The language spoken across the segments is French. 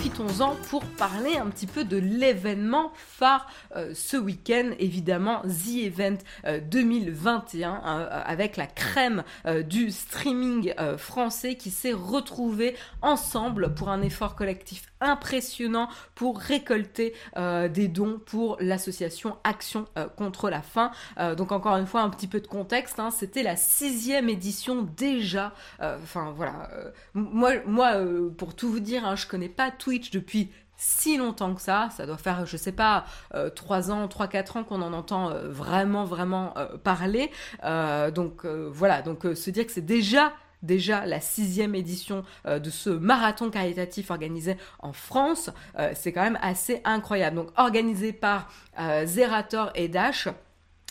profitons-en pour parler un petit peu de l'événement phare euh, ce week-end, évidemment The Event 2021, euh, avec la crème du streaming français qui s'est retrouvé ensemble pour un effort collectif impressionnant pour récolter euh, des dons pour l'association Action euh, contre la faim. Euh, donc encore une fois un petit peu de contexte, hein, c'était la sixième édition déjà. Enfin voilà, moi, moi pour tout vous dire, hein, je connais pas Twitch depuis si longtemps que ça. Ça doit faire, je sais pas, trois ans, trois quatre ans qu'on en entend vraiment, vraiment parler. donc voilà, donc se dire que c'est déjà déjà la sixième édition euh, de ce marathon caritatif organisé en France. Euh, c'est quand même assez incroyable. Donc organisé par euh, Zerator et Dash.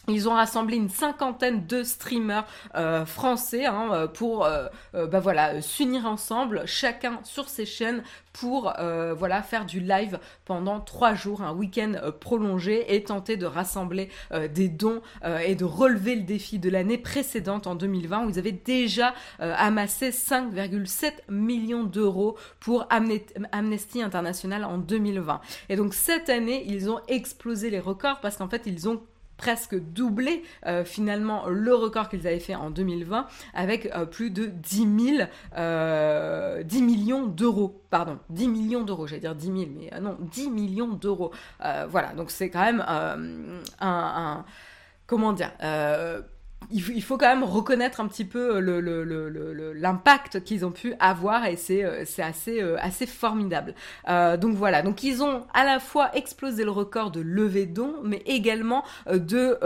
Ils ont rassemblé une cinquantaine de streamers euh, français hein, pour euh, euh, bah s'unir ensemble, chacun sur ses chaînes pour voilà faire du live pendant trois jours, un week-end prolongé et tenter de rassembler des dons et de relever le défi de l'année précédente en 2020 où ils avaient déjà amassé 5,7 millions d'euros pour Amnesty International en 2020. Et donc cette année, ils ont explosé les records parce qu'en fait ils ont presque doublé euh, finalement le record qu'ils avaient fait en 2020 avec euh, plus de 10 000, euh, 10 millions d'euros. Pardon, 10 millions d'euros, j'allais dire 10 000, mais non, 10 millions d'euros. voilà, donc c'est quand même un, comment dire il faut, quand même reconnaître un petit peu l'impact le, qu'ils ont pu avoir et c'est euh, assez, euh, assez formidable. Euh, donc voilà, donc ils ont à la fois explosé le record de levée dons, mais également de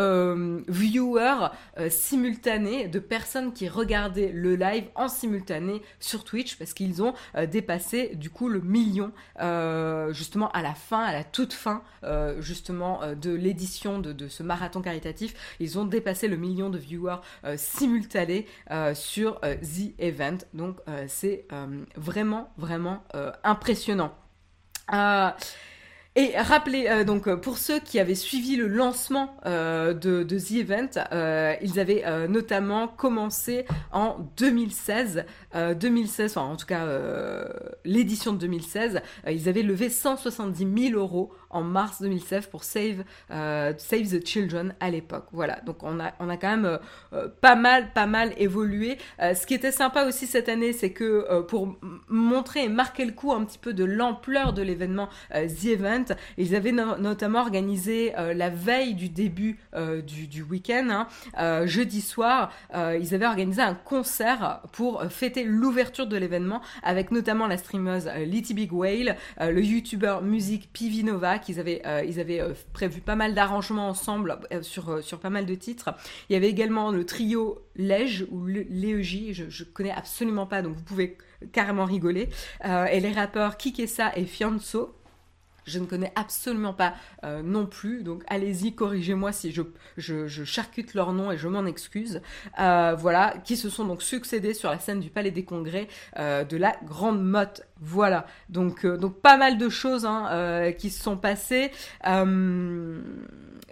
viewers simultanés, de personnes qui regardaient le live en simultané sur Twitch parce qu'ils ont dépassé du coup le million justement à la fin, à la toute fin justement de l'édition de, de ce marathon caritatif. Ils ont dépassé le million de viewers euh, simultanés euh, sur euh, The Event. Donc c'est vraiment, vraiment impressionnant. Et rappelez donc pour ceux qui avaient suivi le lancement de, The Event, ils avaient notamment commencé en 2016, 2016, enfin en tout cas l'édition de 2016, ils avaient levé 170 000 euros en mars 2016 pour Save Save the Children à l'époque. Voilà, donc on a on a quand même pas mal pas mal évolué. ce qui était sympa aussi cette année, c'est que pour montrer et marquer le coup un petit peu de l'ampleur de l'événement The Event ils avaient notamment organisé euh, la veille du début euh, du, week-end, hein, euh, jeudi soir, ils avaient organisé un concert pour fêter l'ouverture de l'événement avec notamment la streameuse Litty Big Whale, le youtubeur musique Pivinova, qu'ils avaient, ils avaient prévu pas mal d'arrangements ensemble sur, sur pas mal de titres. Il y avait également le trio Lège ou Léogie, je, je connais absolument pas, donc vous pouvez carrément rigoler. et les rappeurs Kikessa et Fianso. Je ne connais absolument pas euh, non plus, donc allez-y, corrigez-moi si je, je, charcute leur nom et je m'en excuse. Euh, voilà, qui se sont donc succédés sur la scène du Palais des Congrès euh, de la Grande Motte. Voilà, donc, donc pas mal de choses hein, qui se sont passées.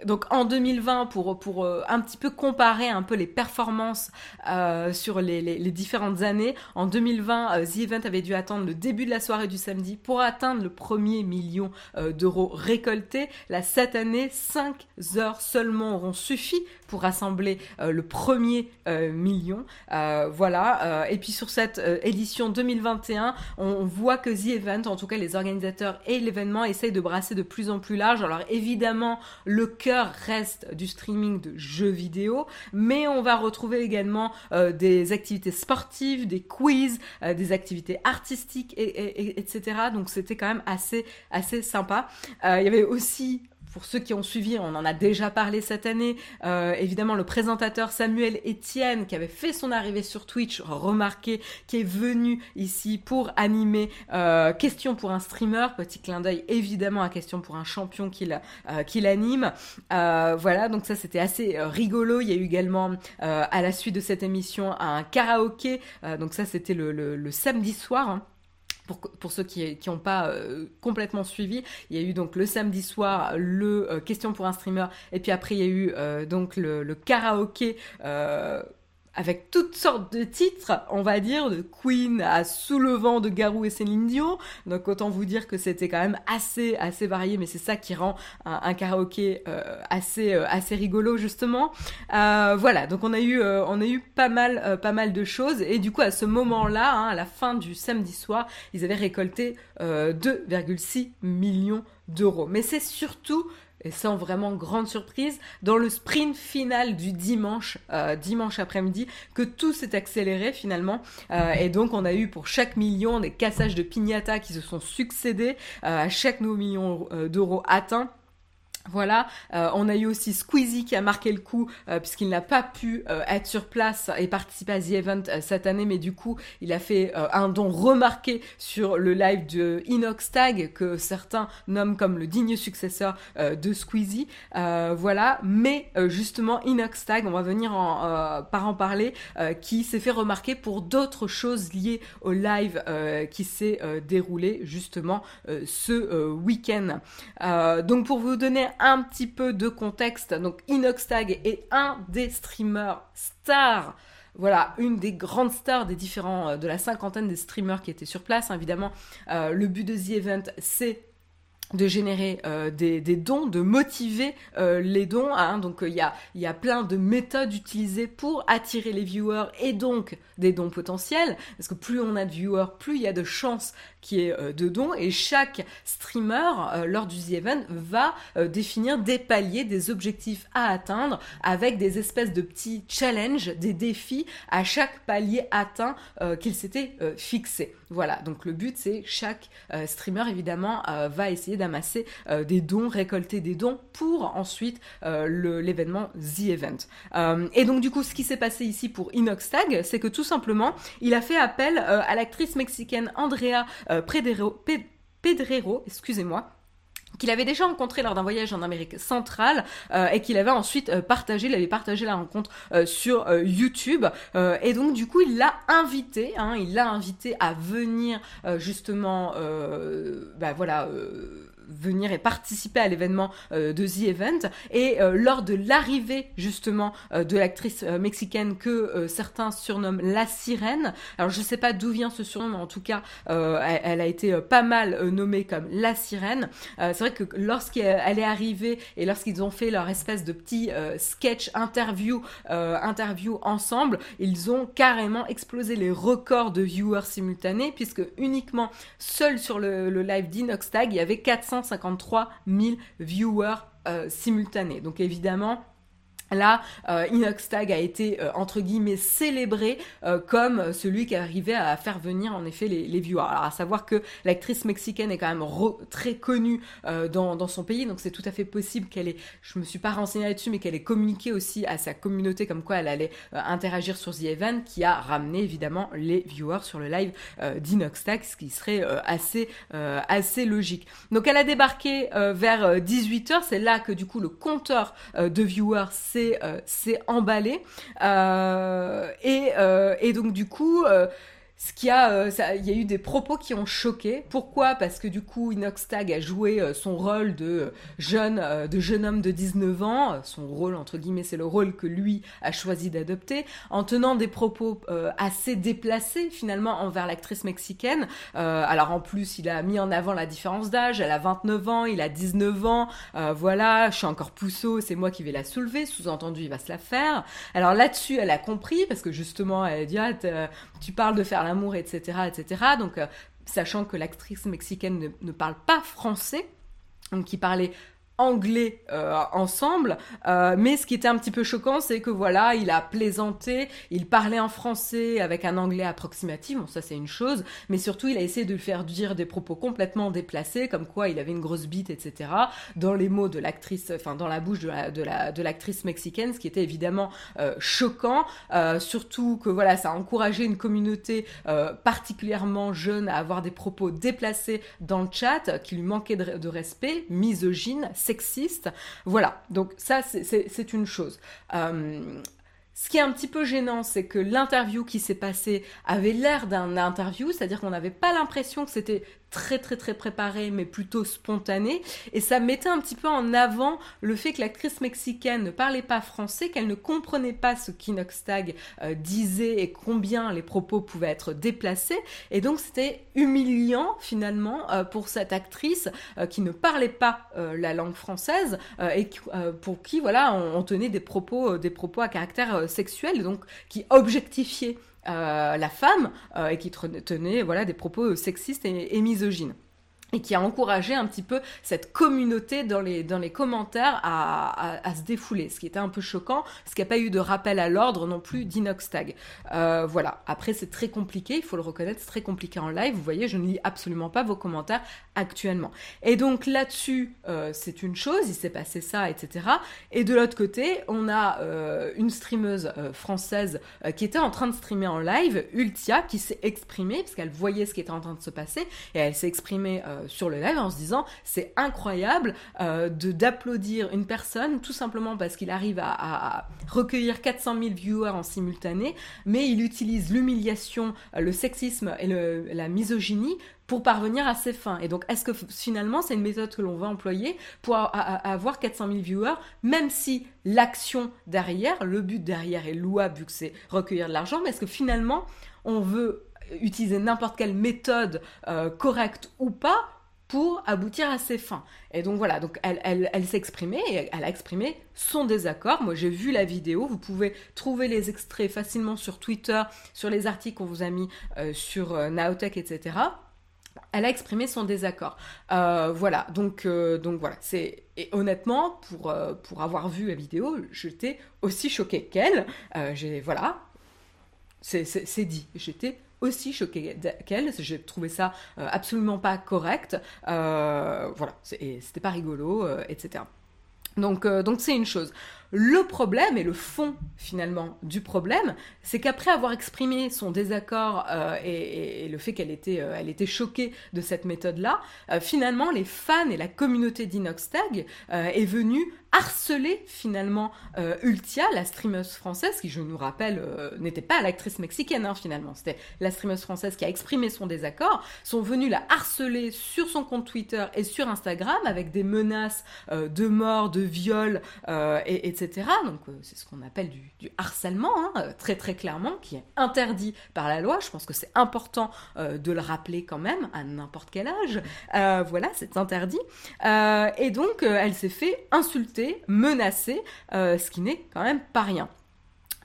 Donc en 2020 pour euh, un petit peu comparer un peu les performances euh, sur les, les, différentes années en 2020 euh, The Event avait dû attendre le début de la soirée du samedi pour atteindre le premier million d'euros récoltés. Là cette année 5 heures seulement auront suffi pour rassembler le premier million. Voilà et puis sur cette édition 2021 on, voit que The Event en tout cas les organisateurs et l'événement essayent de brasser de plus en plus large alors évidemment le cœur reste du streaming de jeux vidéo, mais on va retrouver également euh, des activités sportives, des quiz, euh, des activités artistiques, et, etc. Donc c'était quand même assez assez sympa. Euh, il y avait aussi pour ceux qui ont suivi, on en a déjà parlé cette année, euh, évidemment le présentateur Samuel Etienne qui avait fait son arrivée sur Twitch, remarqué, qui est venu ici pour animer euh, Question pour un streamer, petit clin d'œil évidemment à Question pour un champion qu'il euh, anime. Euh, voilà, donc ça c'était assez euh, rigolo. Il y a eu également à la suite de cette émission un karaoké, donc ça c'était le, samedi soir. Hein pour, ceux qui n'ont pas euh, complètement suivi, il y a eu donc le samedi soir le euh, question pour un streamer et puis après il y a eu euh, donc le, karaoké avec toutes sortes de titres, on va dire, de Queen à Sous de Garou et Céline Dion. Donc autant vous dire que c'était quand même assez assez varié, mais c'est ça qui rend un, karaoké euh, assez euh, assez rigolo justement. Euh, voilà, donc on a eu on a eu pas mal pas mal de choses et du coup à ce moment-là, hein, à la fin du samedi soir, ils avaient récolté 2,6 millions d'euros. Mais c'est surtout et sans vraiment grande surprise, dans le sprint final du dimanche, euh, dimanche après-midi, que tout s'est accéléré finalement. Euh, et donc on a eu pour chaque million des cassages de pignata qui se sont succédés euh, à chaque nouveau million d'euros atteint. Voilà, euh, on a eu aussi Squeezie qui a marqué le coup euh, puisqu'il n'a pas pu euh, être sur place et participer à The Event cette année, mais du coup il a fait un don remarqué sur le live de Inox Tag que certains nomment comme le digne successeur de Squeezie. voilà, mais justement Inox Tag, on va venir en, par en parler, qui s'est fait remarquer pour d'autres choses liées au live qui s'est déroulé justement ce week-end. donc pour vous donner un petit peu de contexte, donc Inoxtag est un des streamers stars voilà, une des grandes stars des différents, euh, de la cinquantaine des streamers qui étaient sur place. Évidemment, euh, le but de The Event, c'est de générer euh, des, dons, de motiver les dons. Hein. Donc il y, a, y a plein de méthodes utilisées pour attirer les viewers et donc des dons potentiels. Parce que plus on a de viewers, plus il y a de chances qui est euh, de dons et chaque streamer euh, lors du The Event va euh, définir des paliers, des objectifs à atteindre avec des espèces de petits challenges, des défis à chaque palier atteint qu'il s'était fixé. Voilà, donc le but c'est chaque streamer évidemment va essayer d'amasser des dons, récolter des dons pour ensuite l'événement The Event. et donc du coup ce qui s'est passé ici pour Inoxtag, c'est que tout simplement il a fait appel à l'actrice mexicaine Andrea euh, Pedrero, excusez-moi, qu'il avait déjà rencontré lors d'un voyage en Amérique centrale euh, et qu'il avait ensuite euh, partagé, il avait partagé la rencontre sur YouTube. Et donc du coup il l'a invité, hein, il l'a invité à venir justement, bah voilà venir et participer à l'événement euh, de The Event. Et euh, lors de l'arrivée justement euh, de l'actrice mexicaine que certains surnomment la sirène, alors je sais pas d'où vient ce surnom, mais en tout cas elle, a été pas mal nommée comme la sirène. c'est vrai que lorsqu'elle est arrivée et lorsqu'ils ont fait leur espèce de petit sketch interview, interview ensemble, ils ont carrément explosé les records de viewers simultanés puisque uniquement seul sur le, le live d'Inoxtag, il y avait 400 153 000 viewers euh, simultanés. Donc évidemment, Là, euh, Inoxtag a été euh, entre guillemets célébré euh, comme celui qui arrivait à faire venir en effet les, viewers. Alors à savoir que l'actrice mexicaine est quand même très connue dans, son pays, donc c'est tout à fait possible qu'elle ait, je me suis pas renseignée là-dessus, mais qu'elle ait communiqué aussi à sa communauté comme quoi elle allait interagir sur The Event, qui a ramené évidemment les viewers sur le live d'Inoxtag, ce qui serait assez assez logique. Donc elle a débarqué vers 18h, c'est là que du coup le compteur de viewers s'est c'est euh, emballé. Euh, euh, et, donc du coup, ce qui a, euh, il y a eu des propos qui ont choqué. Pourquoi? Parce que du coup, Inoxtag a joué euh, son rôle de euh, jeune, de jeune homme de 19 ans. Son rôle, entre guillemets, c'est le rôle que lui a choisi d'adopter, en tenant des propos assez déplacés finalement envers l'actrice mexicaine. alors en plus, il a mis en avant la différence d'âge. Elle a 29 ans, il a 19 ans. voilà, je suis encore pousseau, c'est moi qui vais la soulever. Sous-entendu, il va se la faire. Alors là-dessus, elle a compris parce que justement, elle a dit ah, tu parles de faire la amour, etc., etc. Donc, euh, sachant que l'actrice mexicaine ne, ne, parle pas français, donc qui parlait anglais euh, ensemble. Euh, mais ce qui était un petit peu choquant, c'est que voilà, il a plaisanté, il parlait en français avec un anglais approximatif, bon ça c'est une chose, mais surtout il a essayé de lui faire dire des propos complètement déplacés, comme quoi il avait une grosse bite, etc. Dans les mots de l'actrice, enfin dans la bouche de la, de l'actrice mexicaine, ce qui était évidemment euh, choquant, surtout que voilà, ça a encouragé une communauté particulièrement jeune à avoir des propos déplacés dans le chat, qui lui manquaient de, de respect, misogyne, sexiste. Voilà, donc ça c'est une chose. Euh, ce qui est un petit peu gênant, c'est que l'interview qui s'est passée avait l'air d'un interview, c'est-à-dire qu'on n'avait pas l'impression que c'était très très très préparé, mais plutôt spontané. Et ça mettait un petit peu en avant le fait que l'actrice mexicaine ne parlait pas français, qu'elle ne comprenait pas ce qu'Inoxtag euh, disait et combien les propos pouvaient être déplacés. Et donc c'était humiliant finalement euh, pour cette actrice euh, qui ne parlait pas la langue française et pour qui voilà on, tenait des propos des propos à caractère sexuel, donc qui objectifiait la femme et qui tenait voilà des propos sexistes et misogynes. Et qui a encouragé un petit peu cette communauté dans les, dans les commentaires à, se défouler, ce qui était un peu choquant, parce qu'il n'y a pas eu de rappel à l'ordre non plus d'Inoxtag. Euh, voilà, après c'est très compliqué, il faut le reconnaître, c'est très compliqué en live, vous voyez, je ne lis absolument pas vos commentaires actuellement. Et donc là-dessus, euh, c'est une chose, il s'est passé ça, etc. Et de l'autre côté, on a euh, une streameuse euh, française qui était en train de streamer en live, Ultia, qui s'est exprimée, parce qu'elle voyait ce qui était en train de se passer, et elle s'est exprimée sur le live en se disant c'est incroyable de d'applaudir une personne tout simplement parce qu'il arrive à, recueillir 400 000 viewers en simultané, mais il utilise l'humiliation, le sexisme et la misogynie pour parvenir à ses fins. Et donc, est-ce que finalement, c'est une méthode que l'on va employer pour avoir 400 000 viewers, même si l'action derrière, le but derrière est louable vu que c'est recueillir de l'argent, mais est-ce que finalement, on veut utiliser n'importe quelle méthode euh, correcte ou pas pour aboutir à ses fins? Et donc voilà, donc elle, elle, elle s'est exprimée et elle a exprimé son désaccord. Moi j'ai vu la vidéo, vous pouvez trouver les extraits facilement sur Twitter, sur les articles qu'on vous a mis euh, sur euh, Naotech, etc. Elle a exprimé son désaccord. Euh, voilà, donc, euh, donc voilà, c'est et honnêtement pour euh, pour avoir vu la vidéo, j'étais aussi choquée qu'elle. Voilà, c'est dit, j'étais aussi choquée qu'elle. J'ai trouvé ça absolument pas correct. Voilà, c'était pas rigolo, etc. Donc, donc c'est une chose. Le problème et le fond finalement du problème, c'est qu'après avoir exprimé son désaccord euh, et, le fait qu'elle était, euh, elle était choquée de cette méthode-là, euh, finalement les fans et la communauté d'Inoxtag euh, est venue harceler finalement euh, Ultia, la streameuse française, qui je nous rappelle n'était pas l'actrice mexicaine hein, finalement, c'était la streameuse française qui a exprimé son désaccord, sont venus la harceler sur son compte Twitter et sur Instagram avec des menaces de mort, de viol, et, etc donc euh, c'est ce qu'on appelle du, du harcèlement, hein, euh, très très clairement, qui est interdit par la loi. Je pense que c'est important euh, de le rappeler quand même à n'importe quel âge. Euh, voilà, c'est interdit. Euh, et donc elle s'est fait insulter, menacer, ce qui n'est quand même pas rien.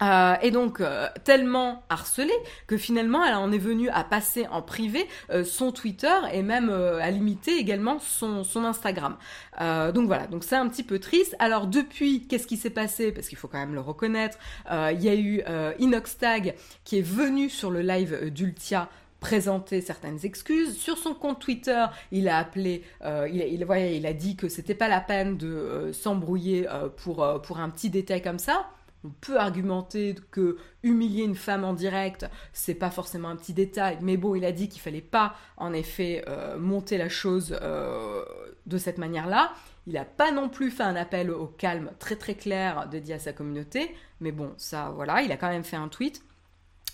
Euh, et donc euh, tellement harcelée que finalement elle en est venue à passer en privé euh, son Twitter et même euh, à limiter également son, Instagram. Euh, donc voilà, donc c'est un petit peu triste. Alors depuis, qu'est-ce qui s'est passé? Parce qu'il faut quand même le reconnaître, il y a eu Inoxtag qui est venu sur le live d'Ultia présenter certaines excuses. Sur son compte Twitter, il a appelé, euh, il, il, il a dit que c'était pas la peine de euh, s'embrouiller euh, pour, pour un petit détail comme ça. On peut argumenter que humilier une femme en direct, c'est pas forcément un petit détail, mais bon, il a dit qu'il fallait pas, en effet, monter la chose de cette manière-là. Il n'a pas non plus fait un appel au calme très très clair dédié à sa communauté, mais bon, ça, voilà, il a quand même fait un tweet.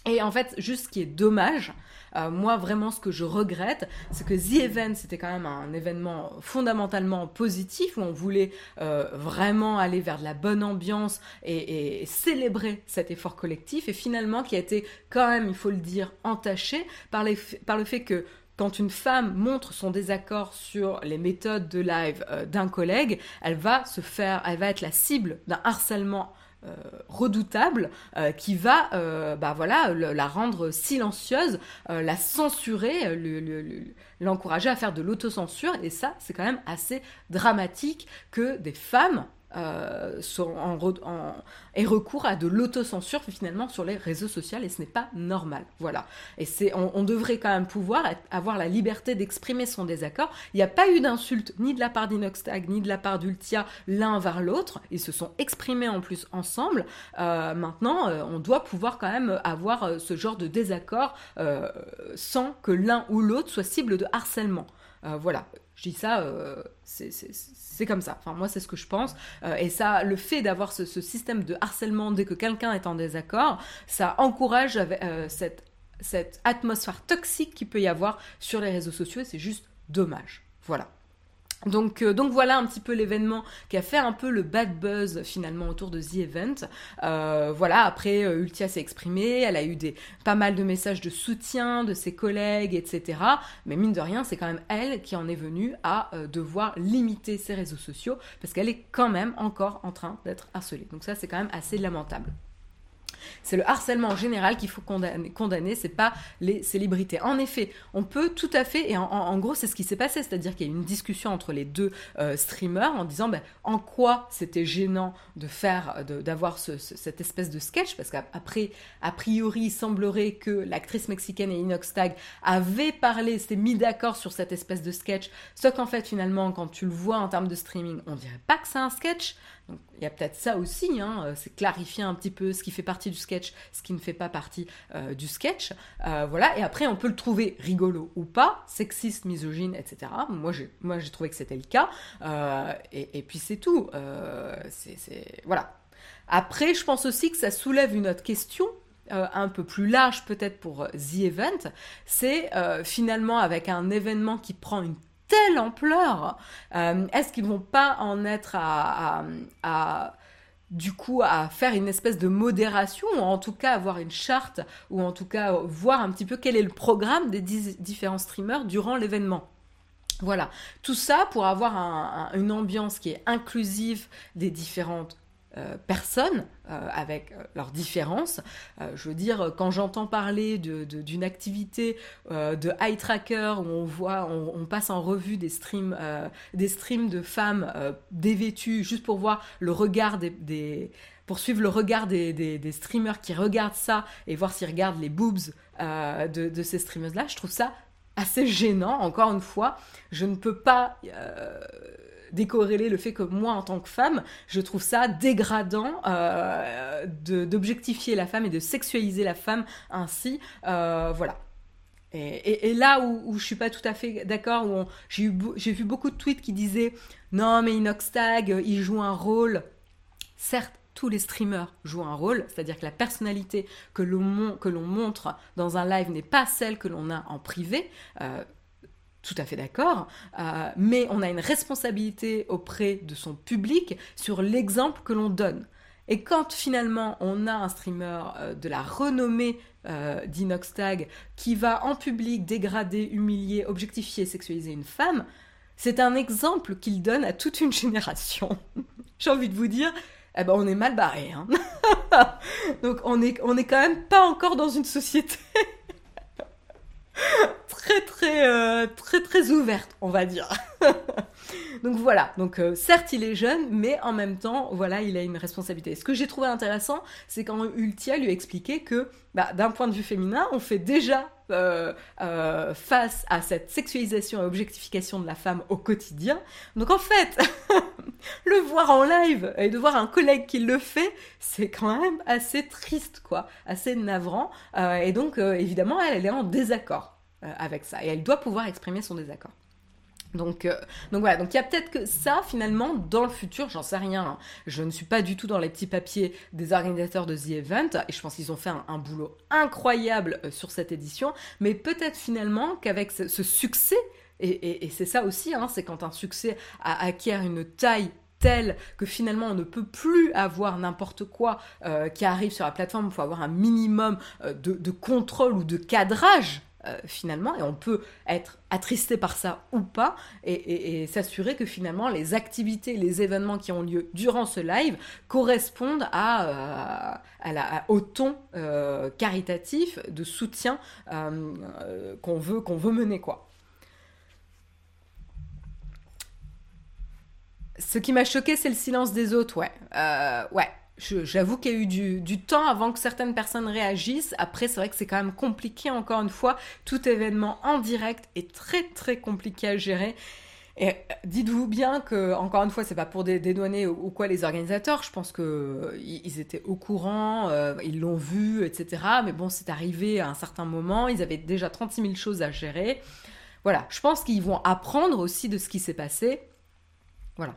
Et en fait, juste ce qui est dommage, euh, moi vraiment ce que je regrette, c'est que The Event c'était quand même un événement fondamentalement positif où on voulait euh, vraiment aller vers de la bonne ambiance et, et, célébrer cet effort collectif. Et finalement qui a été quand même, il faut le dire, entaché par, les, par le fait que quand une femme montre son désaccord sur les méthodes de live euh, d'un collègue, elle va se faire, elle va être la cible d'un harcèlement redoutable euh, qui va euh, bah voilà la rendre silencieuse euh, la censurer l'encourager le, à faire de l'autocensure. Et ça c'est quand même assez dramatique que des femmes euh, sont recours à de l'autocensure finalement sur les réseaux sociaux et ce n'est pas normal. Voilà. Et c'est, on, devrait quand même pouvoir avoir la liberté d'exprimer son désaccord. Il n'y a pas eu d'insulte ni de la part d'Inoxtag ni de la part d'Ultia l'un vers l'autre. Ils se sont exprimés en plus ensemble. Euh, maintenant, euh, on doit pouvoir quand même avoir euh, ce genre de désaccord sans que l'un ou l'autre soit cible de harcèlement. Voilà, je dis ça, euh, c'est comme ça. Enfin, moi, c'est ce que je pense. Euh, et ça, le fait d'avoir ce, système de harcèlement dès que quelqu'un est en désaccord, ça encourage euh, cette cette atmosphère toxique qu'il peut y avoir sur les réseaux sociaux c'est juste dommage. Voilà. Donc, euh, donc voilà un petit peu l'événement qui a fait un peu le bad buzz finalement autour de The Event. Euh, voilà, après euh, Ultia s'est exprimée, elle a eu pas mal de messages de soutien de ses collègues, etc. Mais mine de rien, c'est quand même elle qui en est venue à devoir limiter ses réseaux sociaux parce qu'elle est quand même encore en train d'être harcelée. Donc ça, c'est quand même assez lamentable. C'est le harcèlement en général qu'il faut condamner, condamner c'est pas les célébrités. En effet, on peut tout à fait, et en, gros, c'est ce qui s'est passé, c'est-à-dire qu'il y a eu une discussion entre les deux euh, streamers en disant ben, en quoi c'était gênant de faire, d'avoir cette espèce de sketch, parce qu'après, a priori, il semblerait que l'actrice mexicaine et Inox Tag avaient parlé, s'étaient mis d'accord sur cette espèce de sketch, sauf qu'en fait, finalement, quand tu le vois en termes de streaming, on dirait pas que c'est un sketch, il y a peut-être ça aussi, hein, euh, c'est clarifier un petit peu ce qui fait partie du sketch, ce qui ne fait pas partie euh, du sketch. Euh, voilà, et après on peut le trouver rigolo ou pas, sexiste, misogyne, etc. Moi j'ai, moi, j'ai trouvé que c'était le cas, et, puis c'est tout. c'est, Voilà. Après, je pense aussi que ça soulève une autre question, un peu plus large peut-être pour The Event, c'est finalement avec un événement qui prend une telle ampleur, euh, est-ce qu'ils vont pas en être à, du coup à faire une espèce de modération, ou en tout cas avoir une charte, ou en tout cas voir un petit peu quel est le programme des différents streamers durant l'événement? Voilà, tout ça pour avoir une ambiance qui est inclusive des différentes euh, personnes euh, avec euh, leurs différences. je veux dire, quand j'entends parler d'une activité de eye tracker où on voit, on, passe en revue des streams, des streams de femmes dévêtues juste pour voir le regard des, pour suivre le regard des, streamers qui regardent ça et voir s'ils regardent les boobs de, de, ces streamers-là, je trouve ça assez gênant. Encore une fois, je ne peux pas décorréler le fait que moi, en tant que femme, je trouve ça dégradant euh, d'objectifier la femme et de sexualiser la femme ainsi. Euh, voilà. Et, là où, où, je suis pas tout à fait d'accord, j'ai vu beaucoup de tweets qui disaient non mais Inoxtag, il joue un rôle. Certes, tous les streamers jouent un rôle, c'est-à-dire que la personnalité que l'on montre dans un live n'est pas celle que l'on a en privé. Euh, tout à fait d'accord, euh, mais on a une responsabilité auprès de son public sur l'exemple que l'on donne. Et quand finalement on a un streamer euh, de la renommée euh, d'Inoxtag qui va en public dégrader, humilier, objectifier, sexualiser une femme, c'est un exemple qu'il donne à toute une génération. J'ai envie de vous dire, eh ben on est mal barré. Hein. Donc on est, on est quand même pas encore dans une société très très euh, très très ouverte, on va dire. donc voilà. Donc euh, certes il est jeune, mais en même temps voilà il a une responsabilité. Ce que j'ai trouvé intéressant, c'est quand Ultia lui a expliqué que bah, d'un point de vue féminin, on fait déjà euh, face à cette sexualisation et objectification de la femme au quotidien. Donc en fait, le voir en live et de voir un collègue qui le fait, c'est quand même assez triste, quoi, assez navrant. et donc évidemment, elle, est en désaccord. Euh, avec ça. Et elle doit pouvoir exprimer son désaccord. Donc, euh, donc voilà, donc il y a peut-être que ça finalement dans le futur, j'en sais rien. Hein. Je ne suis pas du tout dans les petits papiers des organisateurs de The Event et je pense qu'ils ont fait un, boulot incroyable euh, sur cette édition. Mais peut-être finalement qu'avec ce, succès, et, c'est ça aussi, hein, c'est quand un succès acquiert une taille telle que finalement on ne peut plus avoir n'importe quoi qui arrive sur la plateforme, il faut avoir un minimum de contrôle ou de cadrage euh, finalement, et on peut être attristé par ça ou pas, et, s'assurer que finalement les activités, les événements qui ont lieu durant ce live correspondent à, euh, au ton euh, caritatif de soutien qu'on veut, veut mener, quoi. Ce qui m'a choqué, c'est le silence des autres, ouais. ouais, J'avoue qu'il y a eu du, temps avant que certaines personnes réagissent. Après, c'est vrai que c'est quand même compliqué, encore une fois. Tout événement en direct est très très compliqué à gérer. Et euh, dites-vous bien que, encore une fois, c'est pas pour dédouaner ou, quoi les organisateurs. Je pense que euh, étaient au courant, euh, ils l'ont vu, etc. Mais bon, c'est arrivé à un certain moment. Ils avaient déjà 36 000 choses à gérer. Voilà. Je pense qu'ils vont apprendre aussi de ce qui s'est passé. Voilà.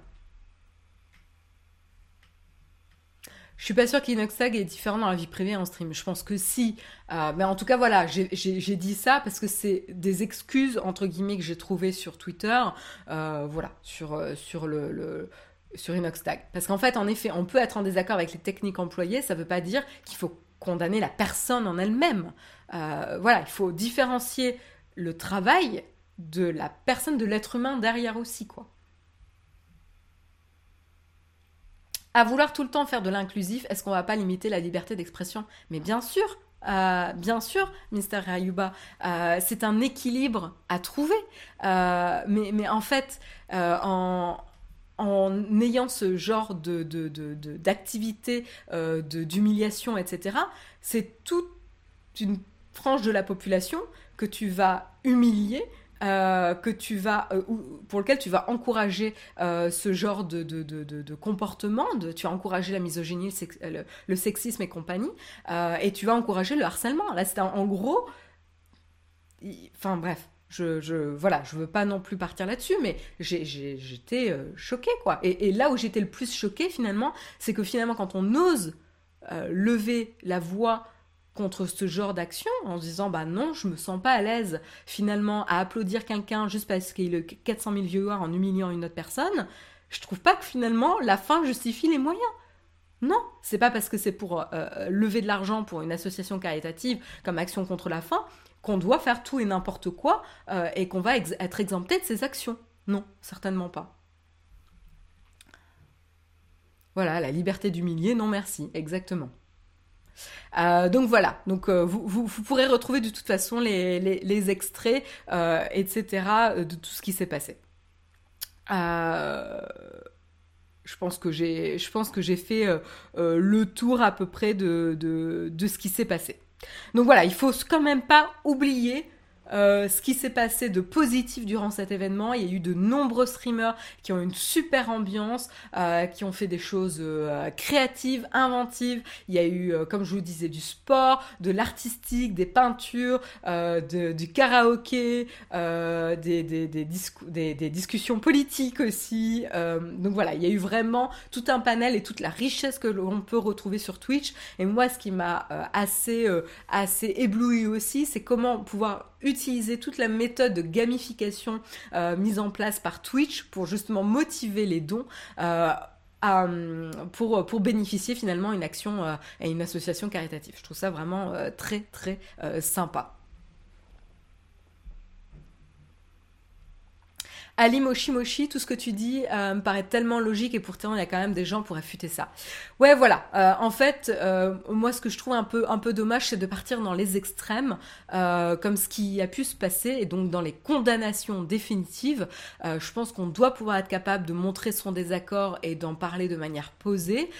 Je suis pas sûre qu'Inoxtag est différent dans la vie privée en stream. Je pense que si. Euh, mais en tout cas, voilà, j'ai dit ça parce que c'est des excuses, entre guillemets, que j'ai trouvées sur Twitter. Euh, voilà, sur, euh, sur le, sur Inoxtag. Parce qu'en fait, en effet, on peut être en désaccord avec les techniques employées, ça ne veut pas dire qu'il faut condamner la personne en elle-même. voilà, il faut différencier le travail de la personne, de l'être humain derrière aussi, quoi. À vouloir tout le temps faire de l'inclusif, est-ce qu'on va pas limiter la liberté d'expression? Mais bien sûr, euh, bien sûr, Mr. Rayuba, euh, c'est un équilibre à trouver. Euh, mais, en fait, en, ayant ce genre de, d'activité, de, d'humiliation, etc., c'est toute une frange de la population que tu vas humilier euh, que tu vas, euh, pour lequel tu vas encourager euh, ce genre de, de, de, comportement, tu vas encourager la misogynie, le, sexisme et compagnie, et tu vas encourager le harcèlement. Là, c'est en gros, enfin bref, je, je, voilà, je veux pas non plus partir là-dessus, mais j'étais choquée, quoi. Et, et, là où j'étais le plus choquée, finalement, c'est que finalement, quand on ose lever la voix contre ce genre d'action en se disant bah non je me sens pas à l'aise finalement à applaudir quelqu'un juste parce qu'il a 400 000 viewers en humiliant une autre personne je trouve pas que finalement la fin justifie les moyens. Non c'est pas parce que c'est pour euh, lever de l'argent pour une association caritative comme action contre la faim qu'on doit faire tout et n'importe quoi euh, et qu'on va être exempté de ces actions. Non certainement pas. Voilà la liberté d'humilier non merci exactement euh, donc voilà, donc euh, vous, vous, pourrez retrouver de toute façon les, extraits, euh, etc. de tout ce qui s'est passé. je pense que j'ai, je pense que j'ai fait le tour à peu près de, de, de ce qui s'est passé. Donc voilà, il faut quand même pas oublier euh, ce qui s'est passé de positif durant cet événement. Il y a eu de nombreux streamers qui ont une super ambiance, euh, qui ont fait des choses euh, créatives, inventives. Il y a eu, comme je vous disais, du sport, de l'artistique, des peintures, du karaoké, des, des, discussions politiques aussi. donc voilà, il y a eu vraiment tout un panel et toute la richesse que l'on peut retrouver sur Twitch. Et moi, ce qui m'a assez, assez ébloui aussi, c'est comment pouvoir utiliser toute la méthode de gamification euh, mise en place par Twitch pour justement motiver les dons. Euh, pour, pour bénéficier finalement une action euh, et une association caritative. Je trouve ça vraiment très très sympa. Ali Moshi Moshi, tout ce que tu dis euh, me paraît tellement logique et pourtant il y a quand même des gens pour réfuter ça. Ouais, voilà. Euh, en fait, euh, moi ce que je trouve un peu un peu dommage, c'est de partir dans les extrêmes, comme ce qui a pu se passer, et donc dans les condamnations définitives. je pense qu'on doit pouvoir être capable de montrer son désaccord et d'en parler de manière posée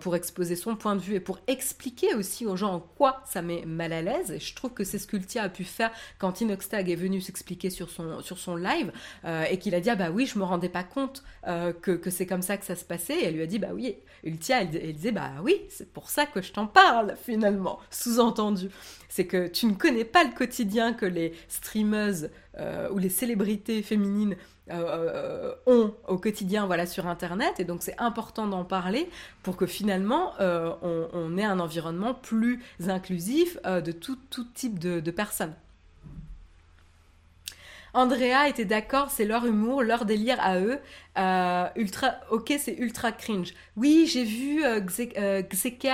pour exposer son point de vue et pour expliquer aussi aux gens en quoi ça met mal à l'aise. Et je trouve que c'est ce qu'Ultia a pu faire quand Inoxtag est venu s'expliquer sur son sur son live et qu'il a dit ah bah oui je me rendais pas compte euh, que, c'est comme ça que ça se passait. Et elle lui a dit bah oui. Ultia elle, disait bah oui c'est pour ça que je t'en parle finalement. Sous-entendu. C'est que tu ne connais pas le quotidien que les streameuses euh, ou les célébrités féminines euh, ont au quotidien voilà sur internet. Et donc c'est important d'en parler pour que finalement on, ait un environnement plus inclusif de tout, tout type de personnes. Andrea était d'accord, c'est leur humour, leur délire à eux. Euh, ultra, ok, c'est ultra cringe. Oui, j'ai vu euh, euh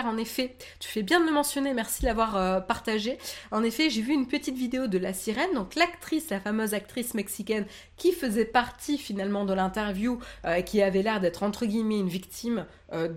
en effet. Tu fais bien de le mentionner, merci de l'avoir euh, partagé. En effet, j'ai vu une petite vidéo de la sirène, donc l'actrice, la fameuse actrice mexicaine qui faisait partie finalement de l'interview, qui avait l'air d'être entre guillemets une victime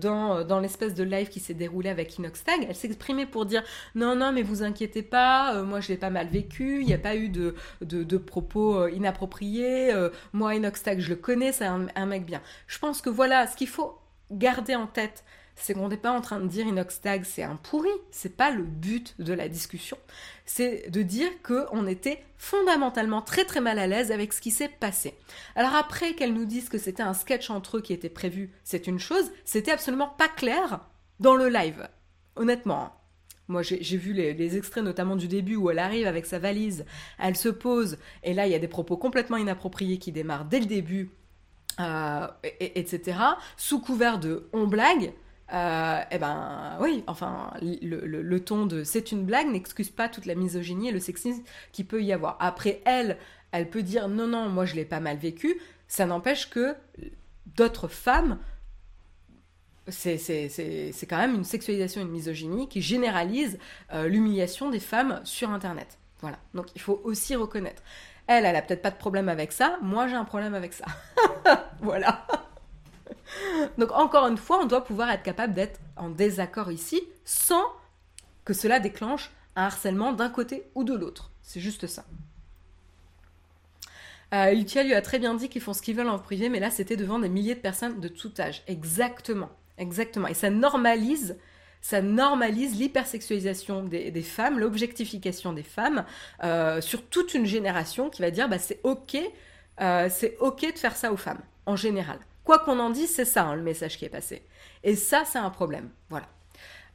dans, dans l'espèce de live qui s'est déroulé avec Inoxtag. Elle s'exprimait pour dire non, non, mais vous inquiétez pas, moi je l'ai pas mal vécu, il n'y a pas eu de, de, propos inappropriés. moi, Inoxtag, je le connais, c'est un mec bien. Je pense que voilà, ce qu'il faut garder en tête, c'est qu'on n'est pas en train de dire Inoxtag c'est un pourri, c'est pas le but de la discussion. C'est de dire qu'on était fondamentalement très très mal à l'aise avec ce qui s'est passé. Alors après qu'elle nous dise que c'était un sketch entre eux qui était prévu, c'est une chose, c'était absolument pas clair dans le live. Honnêtement. Hein. Moi, j'ai vu les, extraits notamment du début où elle arrive avec sa valise, elle se pose, et là, il y a des propos complètement inappropriés qui démarrent dès le début, euh, et, etc., sous couvert de on blague, euh, eh ben oui, enfin, le, ton de c'est une blague n'excuse pas toute la misogynie et le sexisme qui peut y avoir. Après, elle, elle peut dire non, non, moi je l'ai pas mal vécu. Ça n'empêche que d'autres femmes, c'est quand même une sexualisation, une misogynie qui généralise euh, l'humiliation des femmes sur Internet. Voilà, donc il faut aussi reconnaître. Elle, elle a peut-être pas de problème avec ça, moi j'ai un problème avec ça. voilà. Donc encore une fois, on doit pouvoir être capable d'être en désaccord ici sans que cela déclenche un harcèlement d'un côté ou de l'autre. C'est juste ça. Euh, lui a très bien dit qu'ils font ce qu'ils veulent en privé, mais là c'était devant des milliers de personnes de tout âge. Exactement, exactement. Et ça normalise, ça normalise l'hypersexualisation des, femmes, l'objectification des femmes euh, sur toute une génération qui va dire bah c'est ok, euh, c'est ok de faire ça aux femmes en général. Quoi qu'on en dise, c'est ça hein, le message qui est passé. Et ça, c'est un problème. Voilà.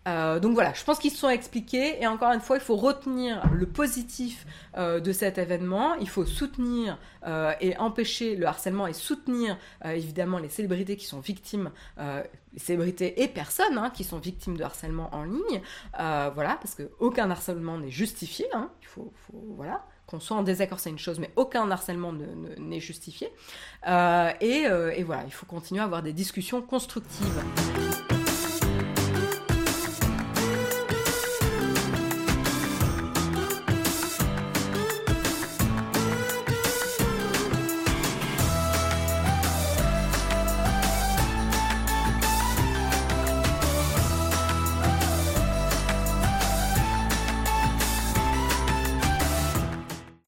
Euh, donc voilà, je pense qu'ils se sont expliqués et encore une fois, il faut retenir le positif euh, de cet événement, il faut soutenir euh, et empêcher le harcèlement et soutenir évidemment les célébrités qui sont victimes, les célébrités et personnes hein, qui sont victimes de harcèlement en ligne, voilà, parce que aucun harcèlement n'est justifié, hein, il faut, voilà. Qu'on soit en désaccord, c'est une chose, mais aucun harcèlement n'est justifié. et, et voilà, il faut continuer à avoir des discussions constructives.